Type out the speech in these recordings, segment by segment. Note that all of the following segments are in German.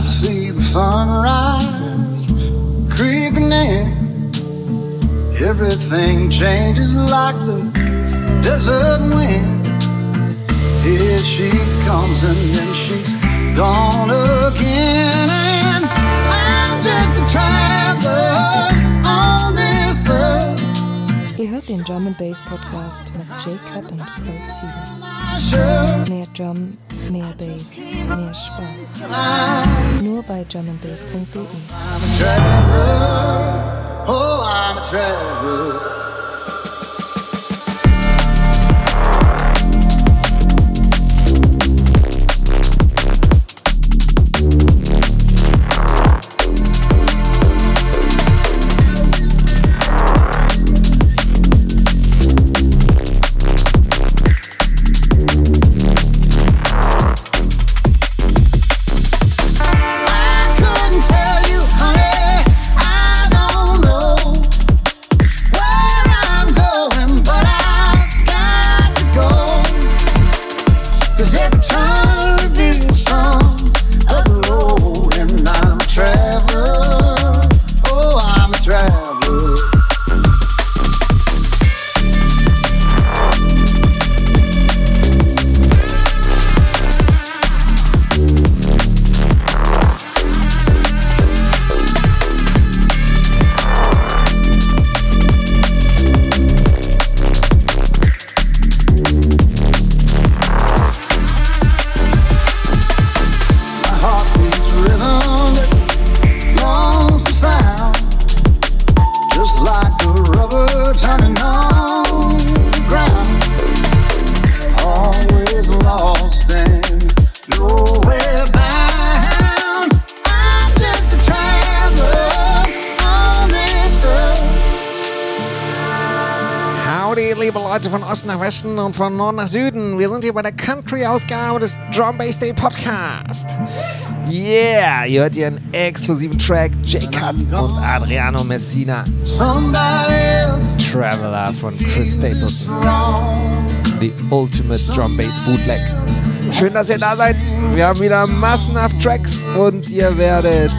see the sunrise creeping in. Everything changes like the desert wind. Here she comes and then she's gone again. And I'm just a traveler. Ihr hört den Drum Bass Podcast mit Jay Cut und Cold Sievers. Mehr Drum, mehr Bass, mehr Spaß. Nur bei drumandbass.de. Oh, I'm a traveler. Leute von Osten nach Westen und von Norden nach Süden. Wir sind hier bei der Country-Ausgabe des Drum Bass Day Podcast. Yeah, ihr hört hier einen exklusiven Track, J-Cut und Adriano Messina, Traveler von Chris Stapleton. The Ultimate Drum Bass Bootleg. Schön, dass ihr da seid. Wir haben wieder massenhaft Tracks und ihr werdet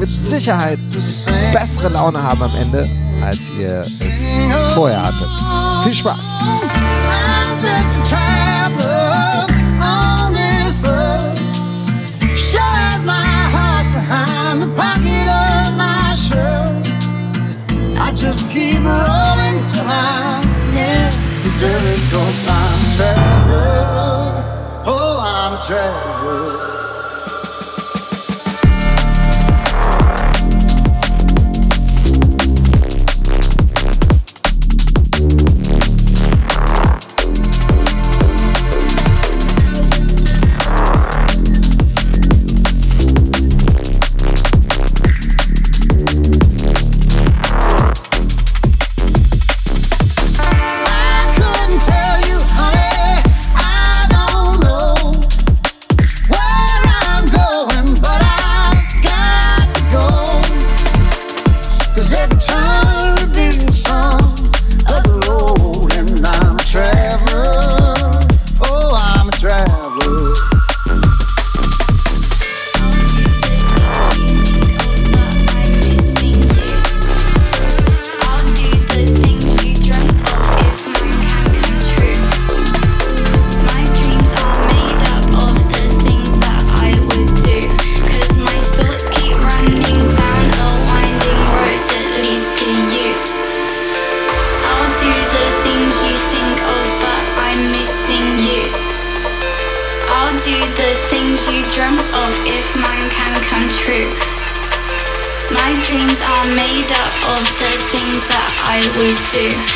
mit Sicherheit bessere Laune haben am Ende, als ihr es vorher hattet. Viel Spaß! Just keep rolling till I get the dirt oh I'm a traveler I we do.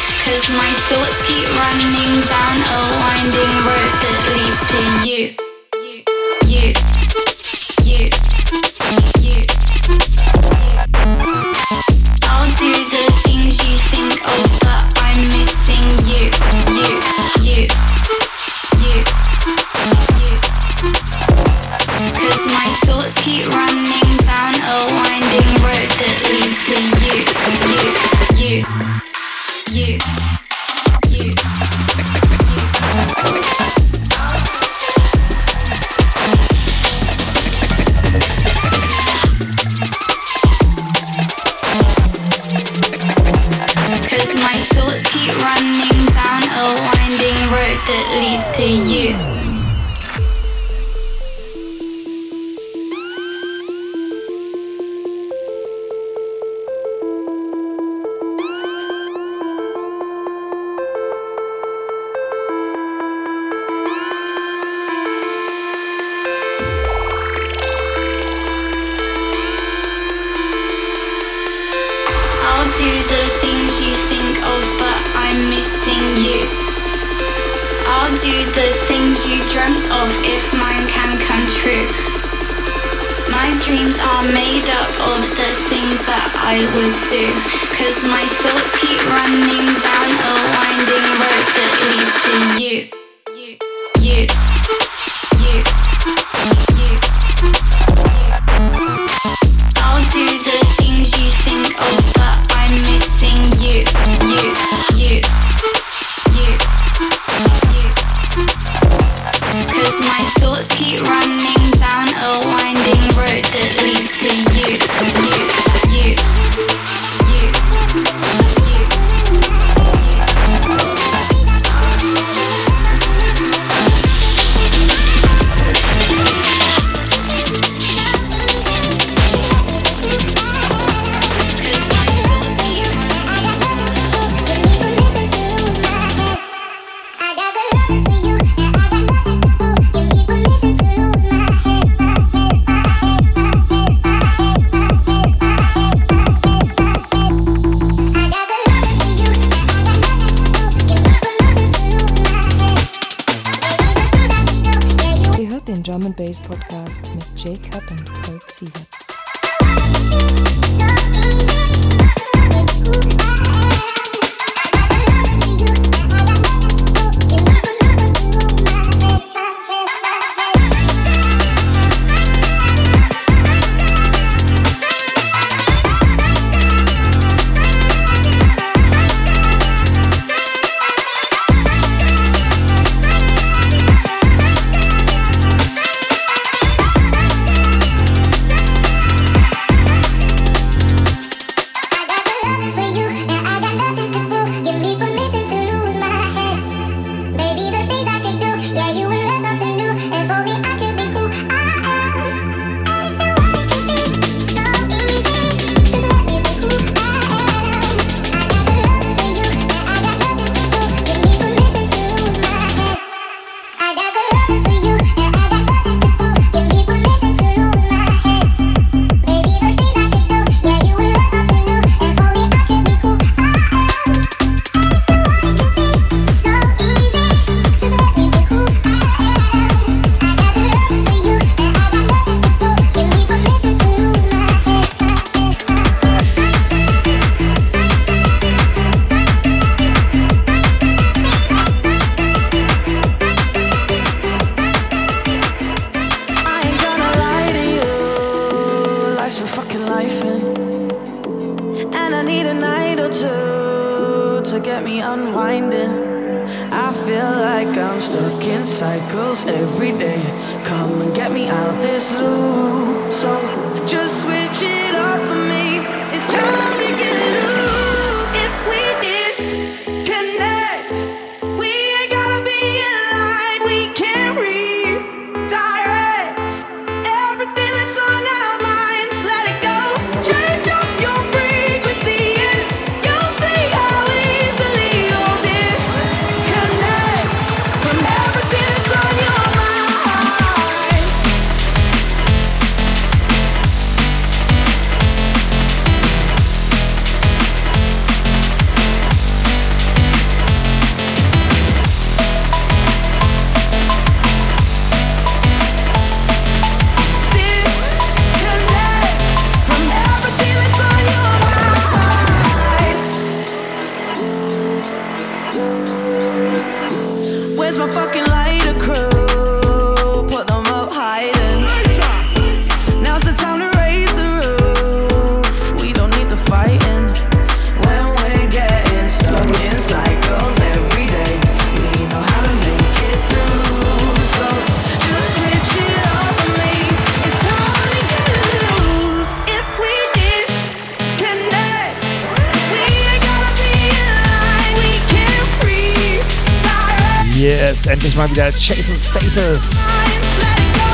Status. Endlich mal wieder Jason Status.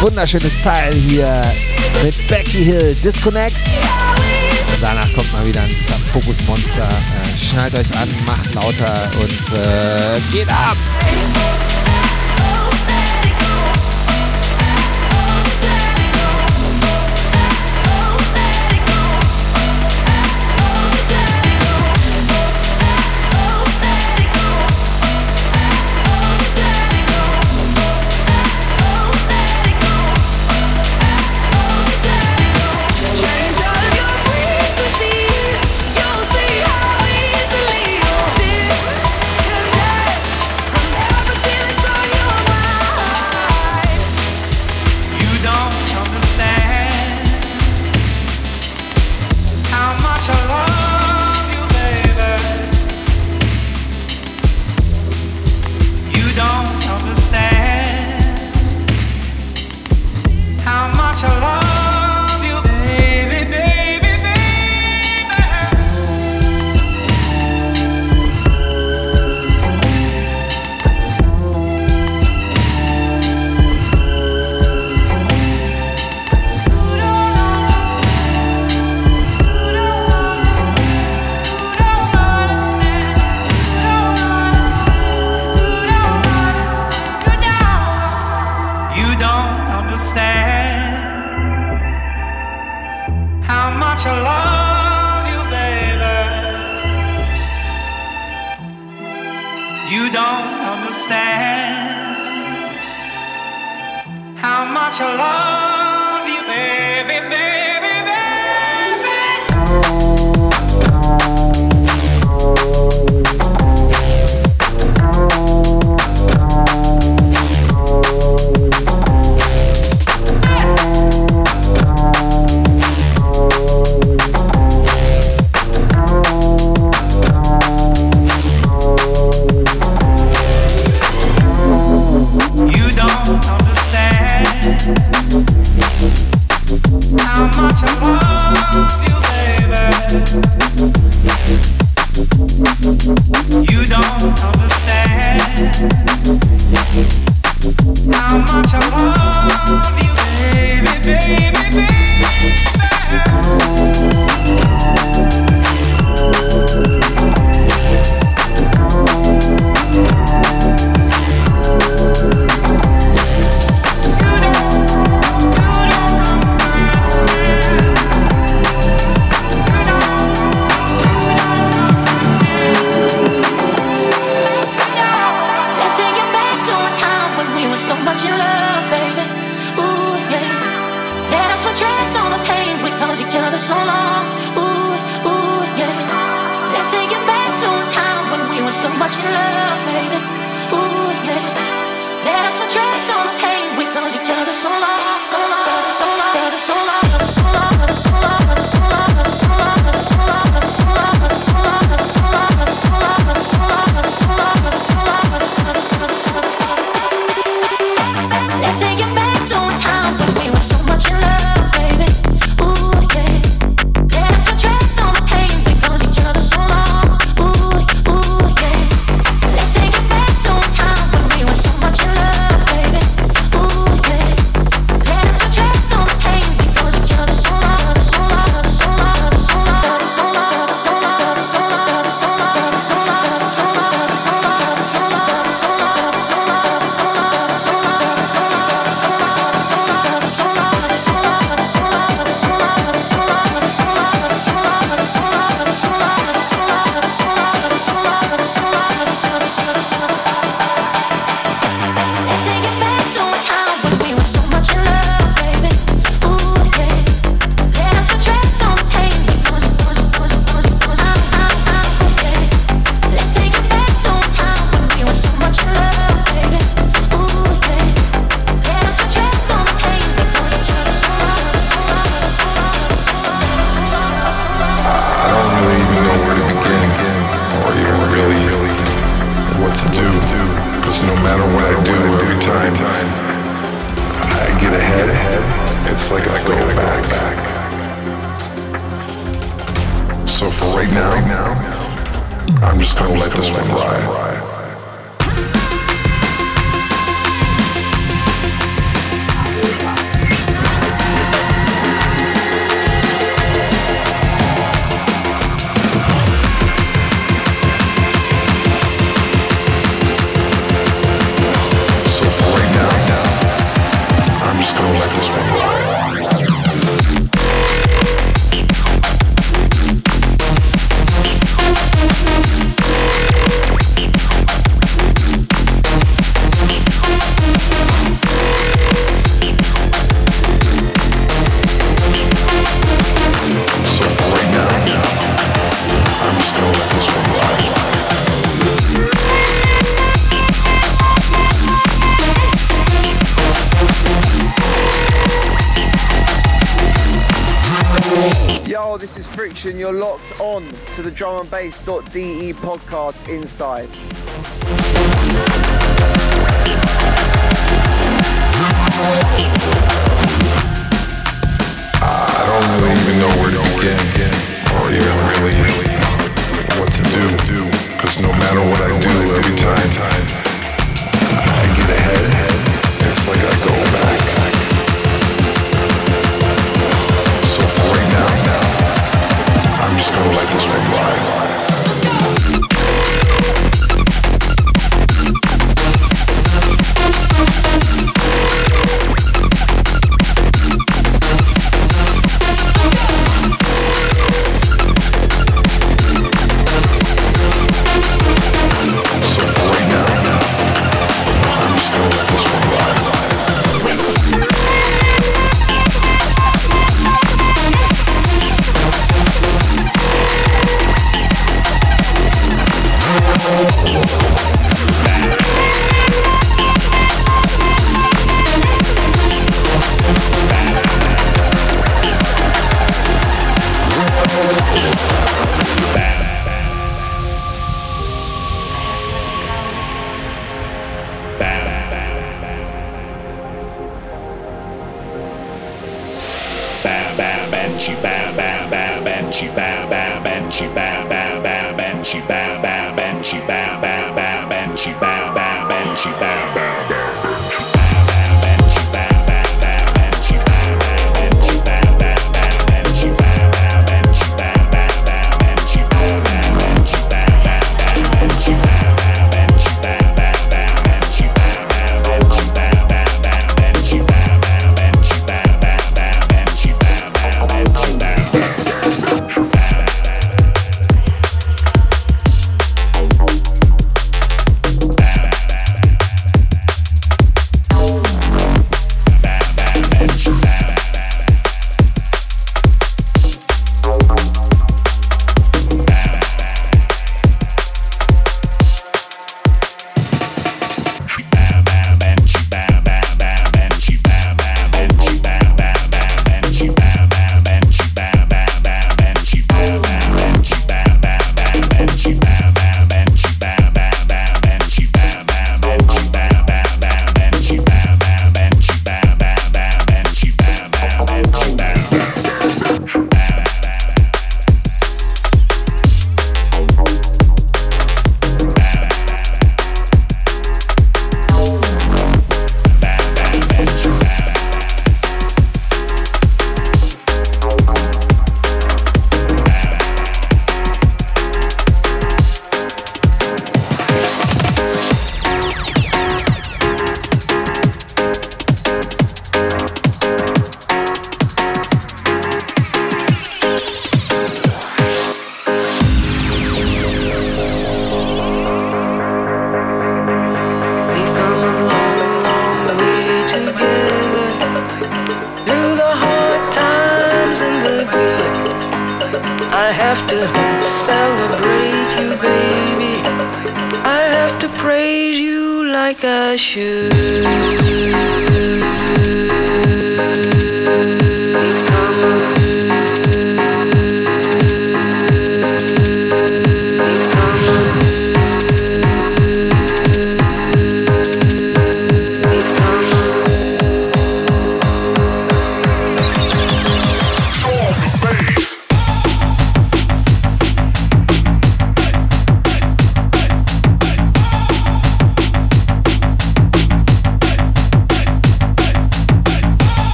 Wunderschönes Teil hier mit Becky Hill. Disconnect. Danach kommt mal wieder ein Fokus Monster. Äh, schnallt euch an, macht lauter und äh, geht ab. Addiction. You're locked on to the drum and bass.de podcast inside. I don't really even know where to begin or even really what to do. Because no matter what I do, every time. like this one.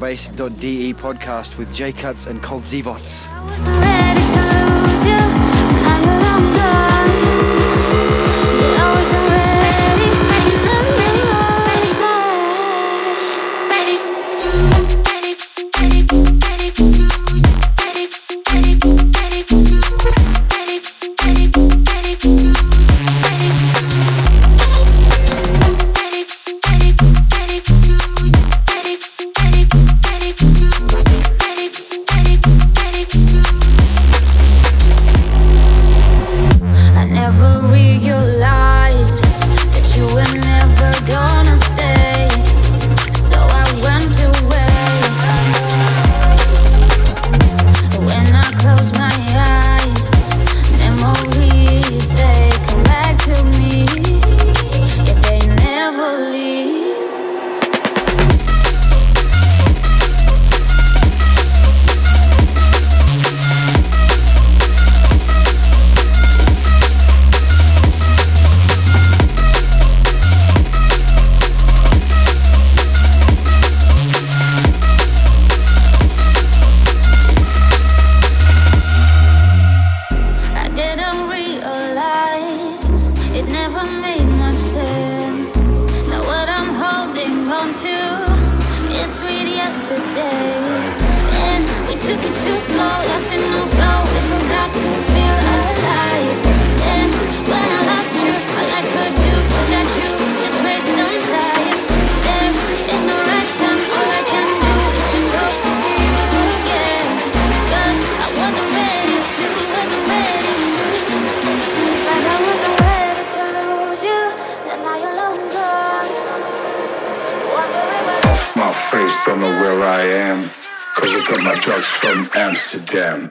Drum Bass.de podcast with J Cuts and called Zevots.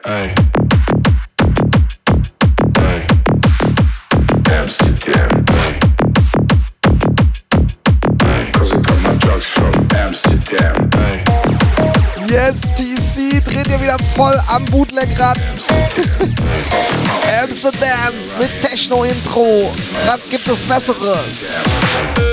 Ey. Ey. Amsterdam. Ey. Cause I got my drugs from Amsterdam. Ey. Yes, TC dreht ihr wieder voll am Bootleg-Rad. Amsterdam mit Techno-Intro. Rad gibt es Besseres.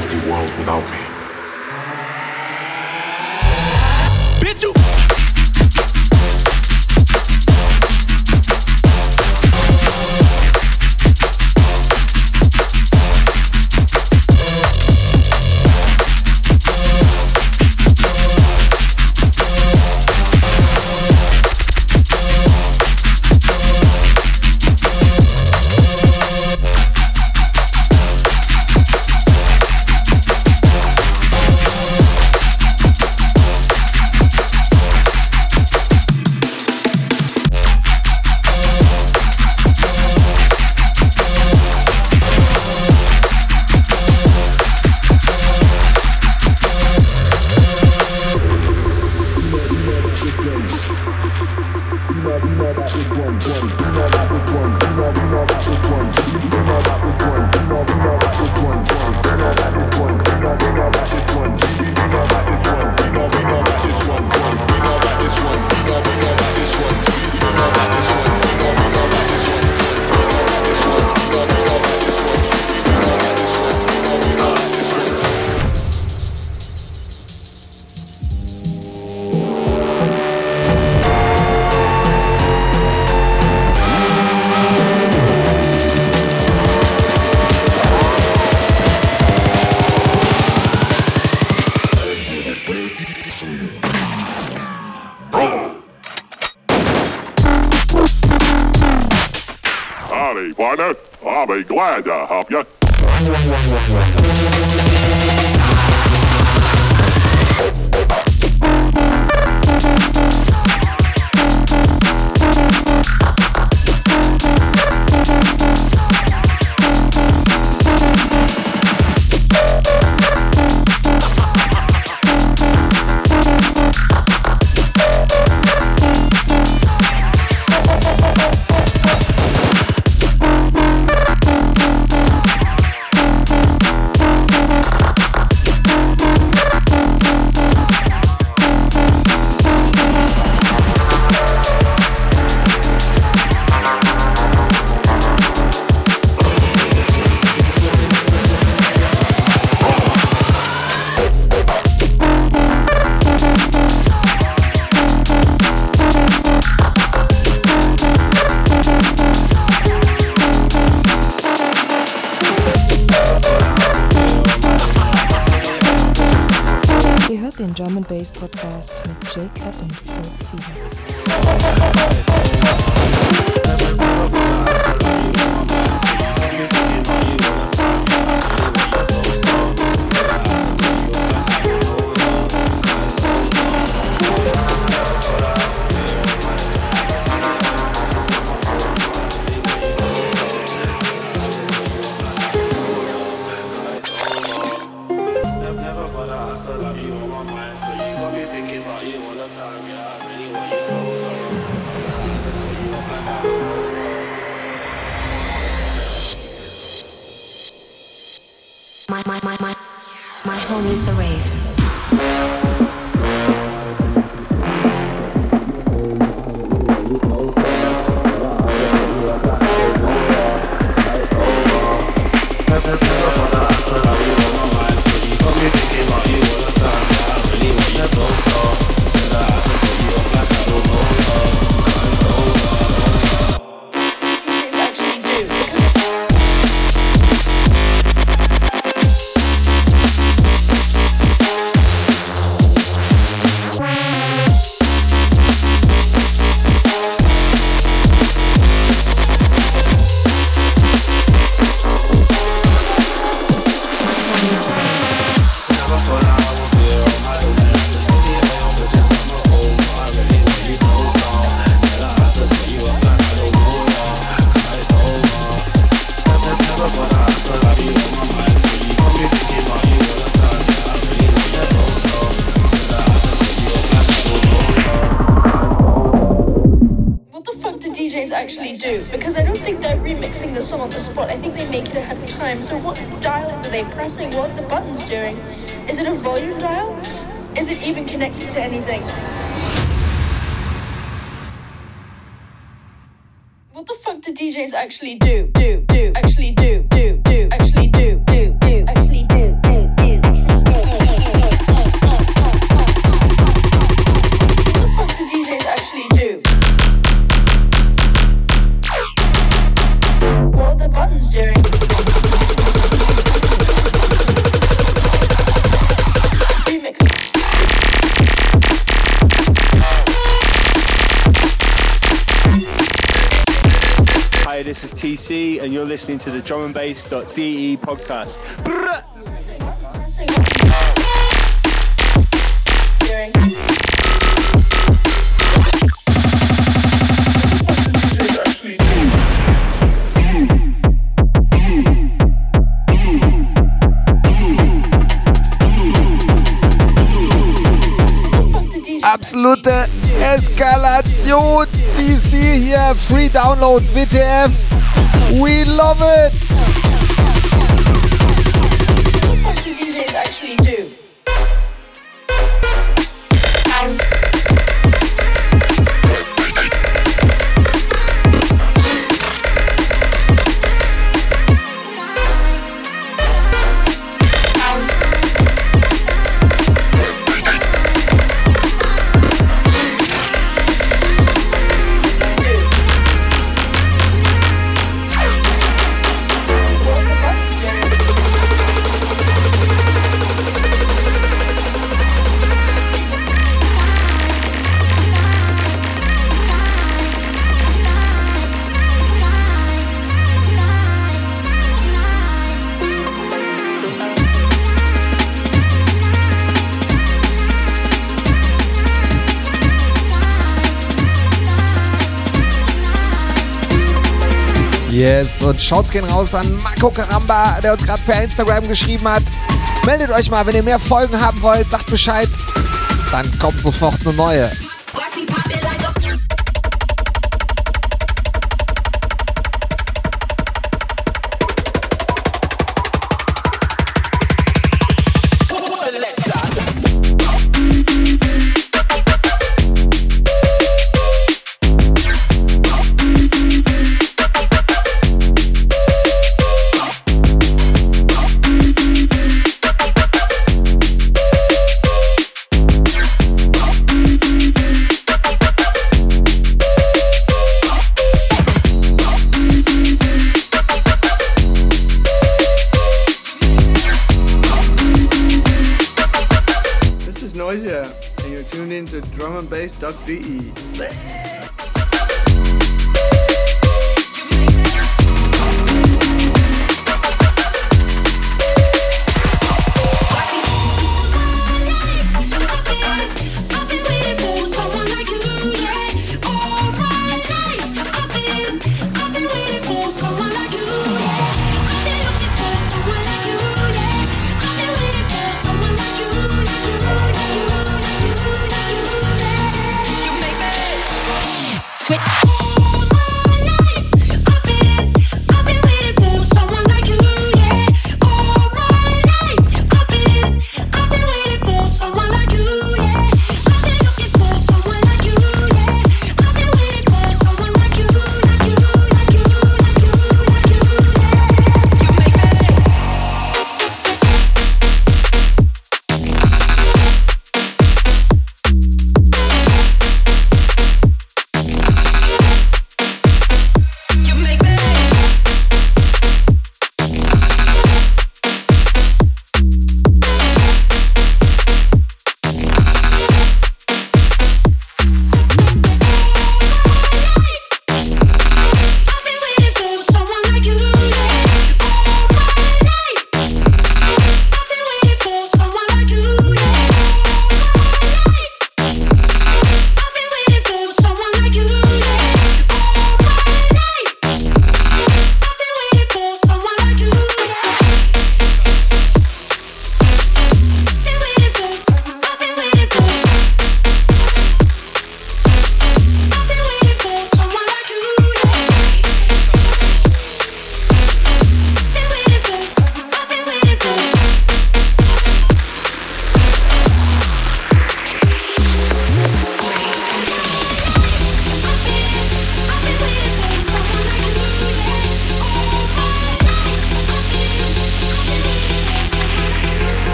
Filthy world without me. Bitch, you. Listening to the drumandbass.de podcast. Brrrah! Absolute Eskalation. DC hier, Free Download, WTF. We love it. Und Shouts gehen raus an Marco Karamba, der uns gerade per Instagram geschrieben hat. Meldet euch mal, wenn ihr mehr Folgen haben wollt, sagt Bescheid. Dann kommt sofort eine neue. duckde.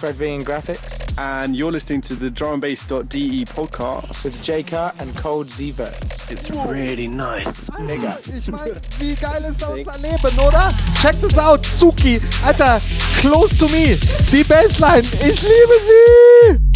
Fred V and Graphics. And you're listening to the drumandbass.de podcast with J and Cold Zverts. It's Whoa. really nice. Ich wie geil ist das oder? Check this out, Suki. Alter, close to me. Die Bassline, ich liebe sie.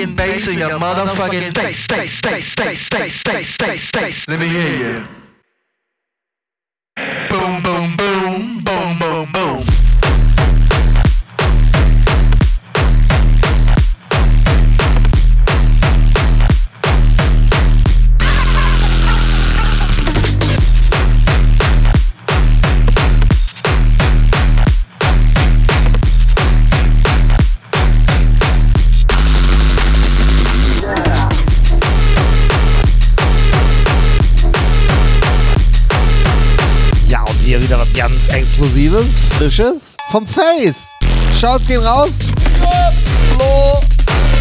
motherfucking bass in your motherfucking face, face, face, face, face, face, face, face. Let me hear you. Fantastisches vom Face. Shouts gehen raus. Flo,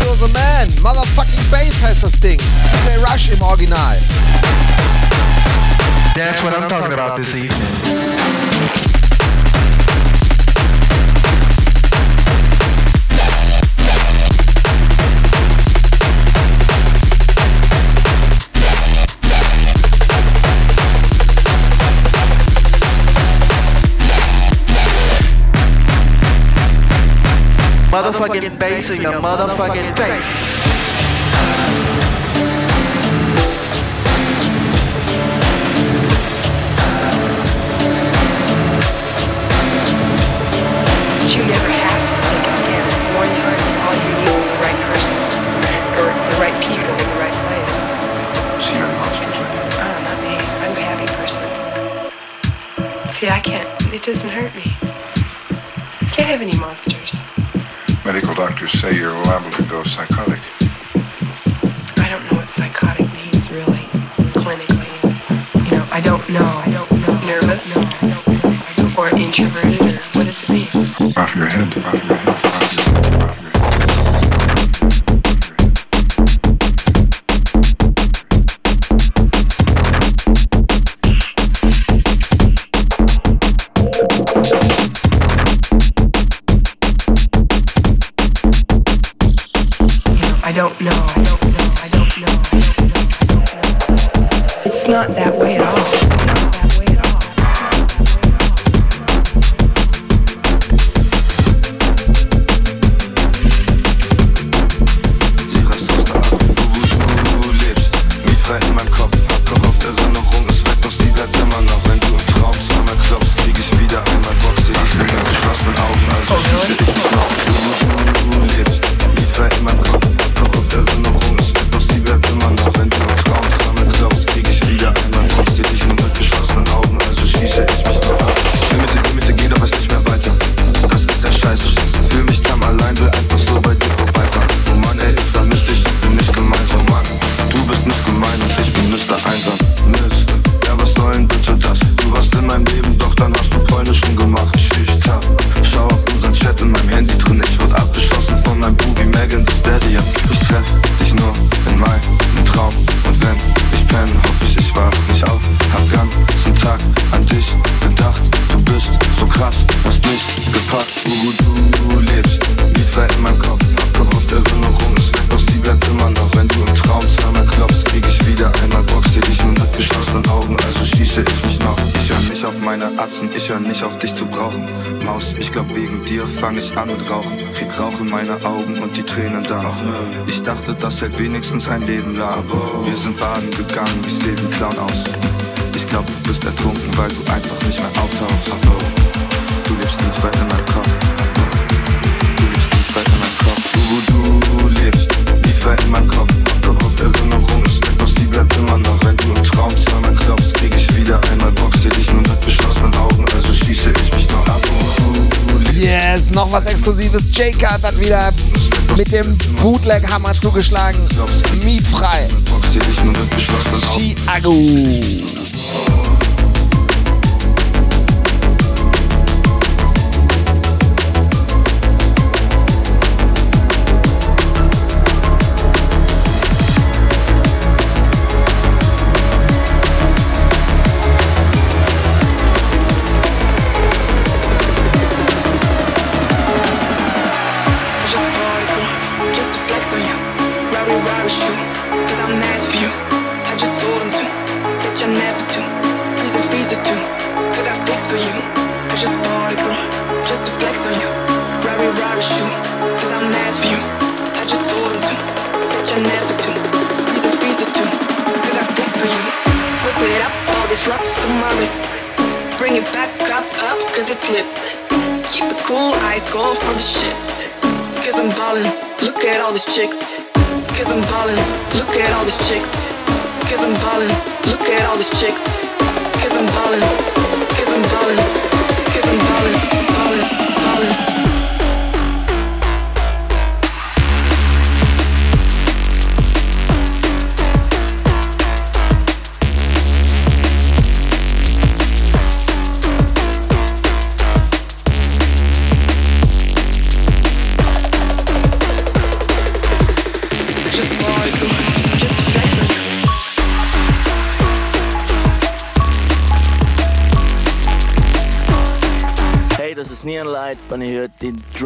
you're the man. Motherfucking Bass heißt das Ding. Play Rush im Original. That's what I'm talking about this evening. motherfucking bass in your motherfucking face. introvert. Sicher nicht auf dich zu brauchen. Maus, ich glaub wegen dir fang ich an mit Rauchen. Krieg Rauch in meine Augen und die Tränen dann. Ich dachte, das hält wenigstens ein Leben lang. Wir sind baden gegangen, ich seh ein Clown aus. Ich glaub, du bist ertrunken, weil du einfach nicht mehr auftauchst. Du lebst nie weit in meinem Kopf. Du lebst nie weit in meinem Kopf. Du, du lebst nie weit in meinem Kopf. Noch was Exklusives. J-Cut hat wieder mit dem Bootleg-Hammer zugeschlagen. Mietfrei. Chiago. The shit. Cause I'm ballin', look at all these chicks. Cause I'm ballin', look at all these chicks. Cause I'm ballin', look at all these chicks.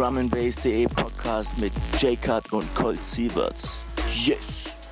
drumandbass.de Podcast mit J-Cut und Colt Sieverts. Yes!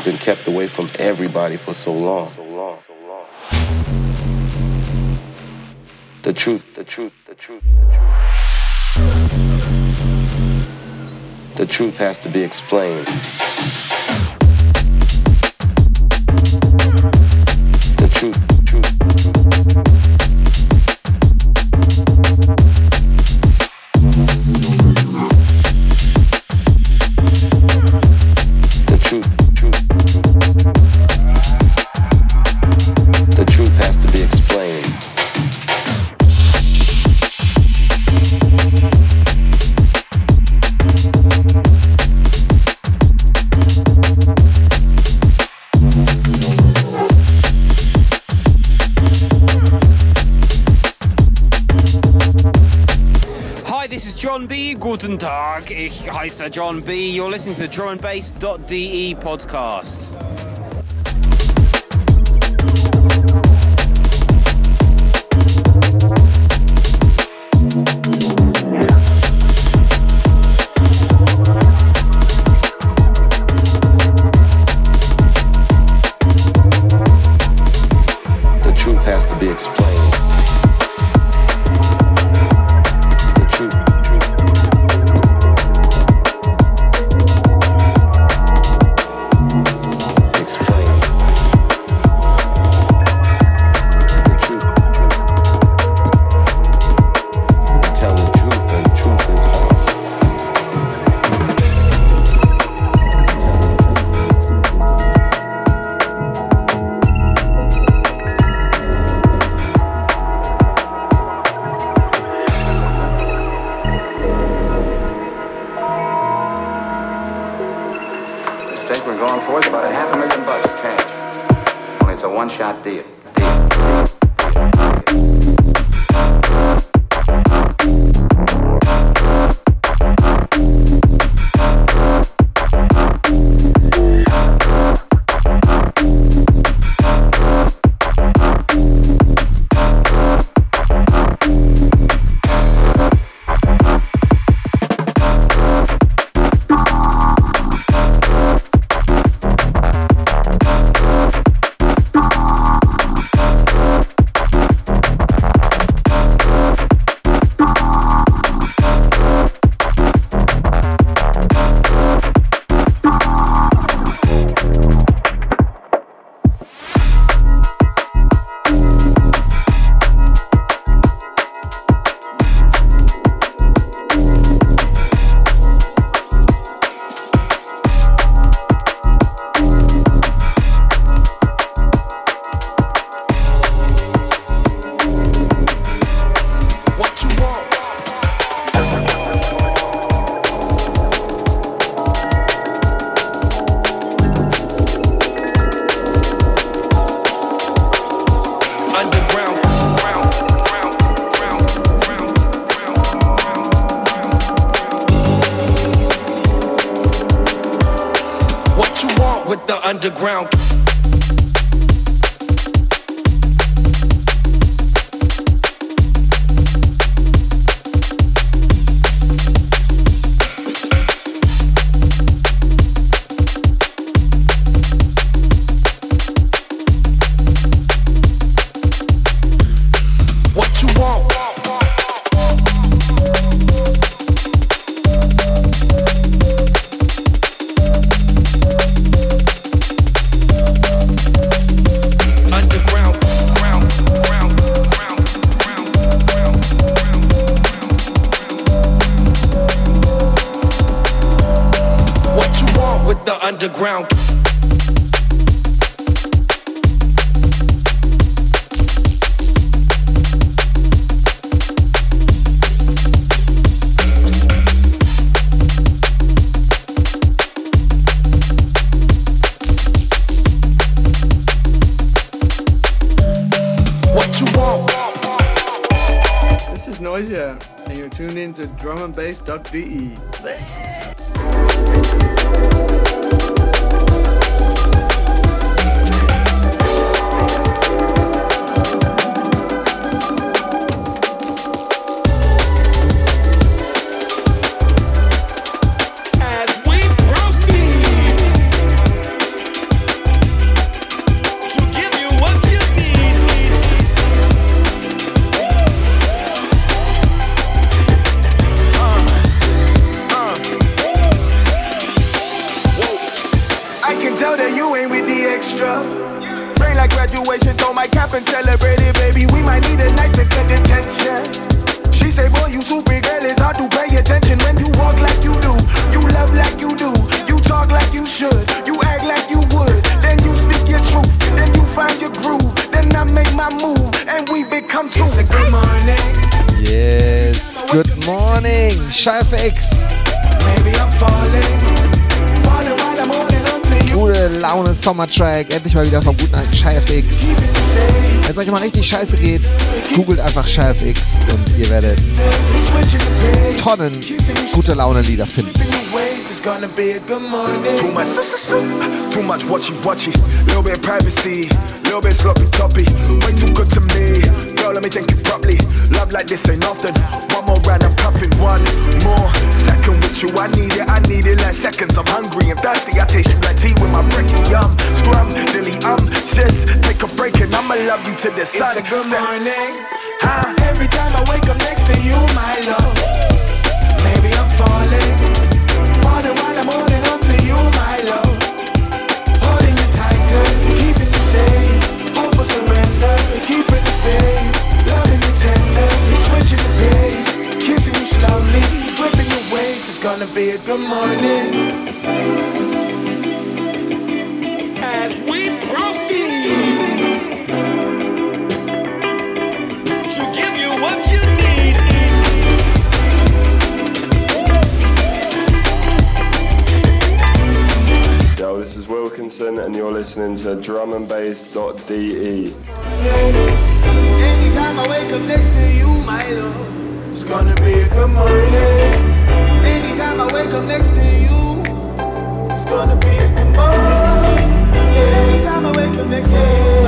Has been kept away from everybody for so long. The truth, the truth, the truth. The truth has to be explained. Tag. Sir John B. You're listening to the drumandbass.de podcast. And you're tuned in to drumandbass.de. Sommertrack, endlich mal wieder vom guten alten Chef X. Wenn es euch mal richtig scheiße geht, googelt einfach Chef X und ihr werdet Tonnen gute Laune Lieder finden. Too much, too much watchy watchy. Little bit privacy, little bit sloppy toppy. Way too good to me. Girl, let me think you properly. Love like this ain't often. One more round, I'm cuffing. One more second with you. I need it, I need it like seconds. I'm hungry and thirsty. I taste you like tea with my brekkie. Um, scrum, dilly, um, sis. Take a break and I'ma love you to the sun. It's a good morning. Huh? Every time I wake up next to you, my love. Maybe I'm falling. Falling while I'm on be a good morning. As we proceed to give you what you need. Yo, this is Wilkinson, and you're listening to drumandbass.de. Anytime I wake up next to you, my love, it's gonna be a good morning up next to you, it's gonna be a good morning. Yeah. Anytime I wake up next to you.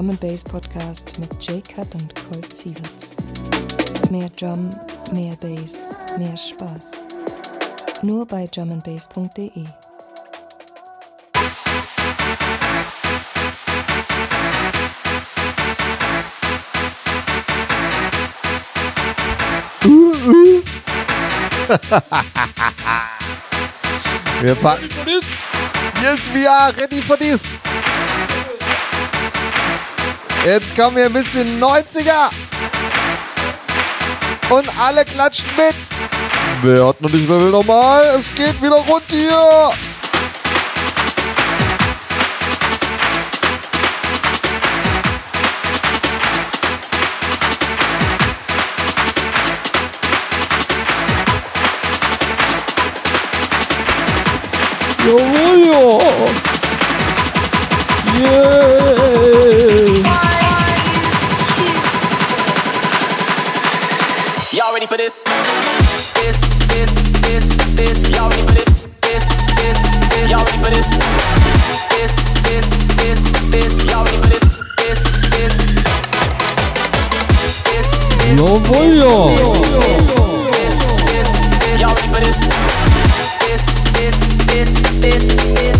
Drum and Bass Podcast mit Jay Cut und Colt Sievers. Mehr Drum, mehr Bass, mehr Spaß. Nur bei drumandbass.de. Uh, uh. Wir packen. Yes, we are ready for this. Jetzt kommen wir ein bisschen 90er. Und alle klatschen mit. Wer hat noch nicht mehr Level normal? Es geht wieder rund hier. Jojo! Yeah! this? This, this, this, this. Y'all ready for this? This, this, this. Y'all ready for this? This, this, this, this. Y'all ready for this? This, this. No voglio. Y'all ready for this? This, this, this, this, this.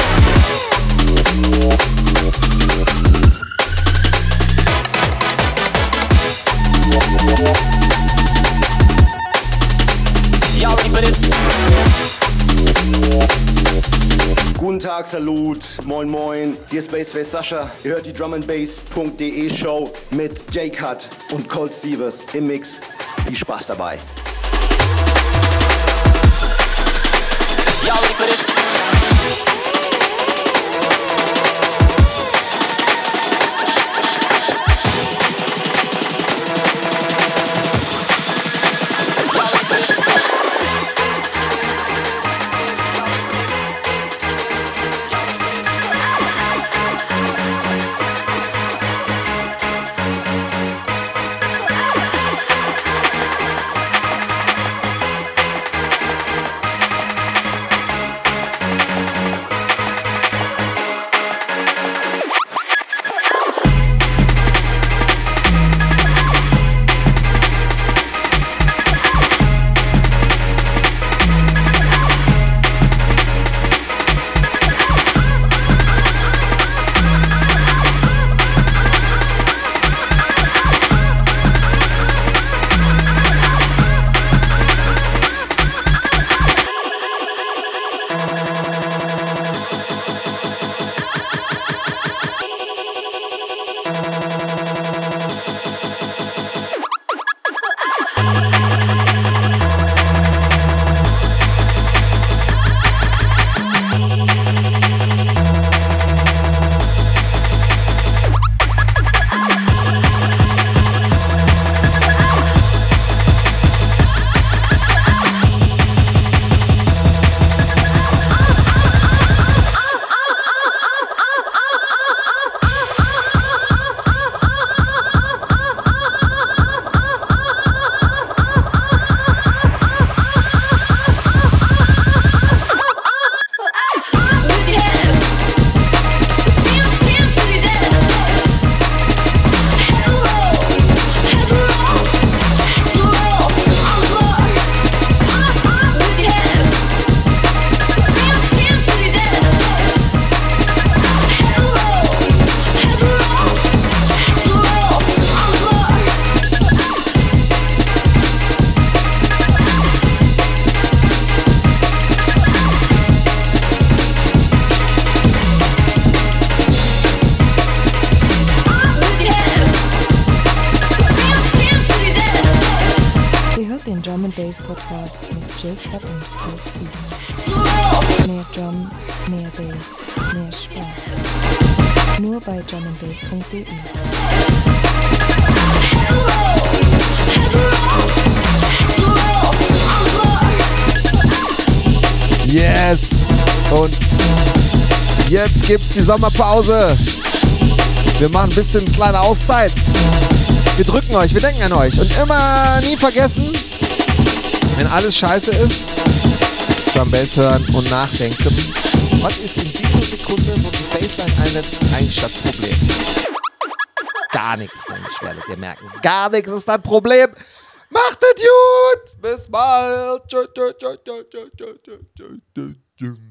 Tag, Salut, moin moin, hier ist Bassface Sascha. Ihr hört die drumandbass.de Show mit J-Cut und Cold Stevens im Mix. Viel Spaß dabei. Sommerpause. Wir machen ein bisschen kleine Auszeit. Wir drücken euch, wir denken an euch. Und immer nie vergessen, wenn alles scheiße ist, Drum Bass hören und nachdenken. Was ist in dieser Sekunde, wo die Bassline einsetzt, eigentlich das Gar nichts, ich werdet ihr merken. Gar nichts ist das Problem. Macht es gut! Bis bald! Tschö, tschö, tschö, tschö, tschö, tschö, tschö, tschö.